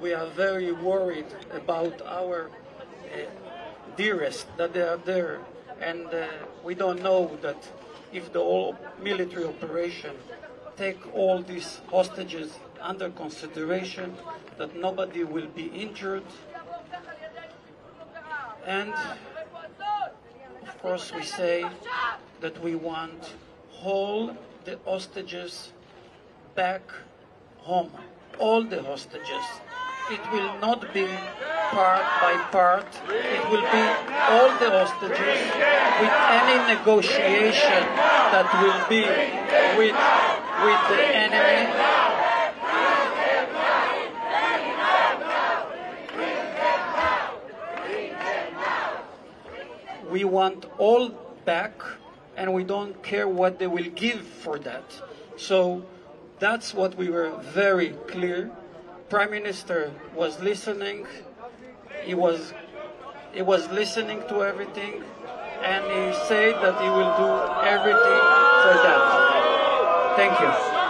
we are very worried about our uh, dearest that they are there, and uh, we don't know that if the whole military operation take all these hostages under consideration, that nobody will be injured, and of course we say that we want all the hostages back home, all the hostages. It will not be part by part. It will be all the hostages with any negotiation that will be with, with the enemy. We want all back and we don't care what they will give for that. So that's what we were very clear. Prime Minister was listening. He was he was listening to everything, and he said that he will do everything for that. Thank you.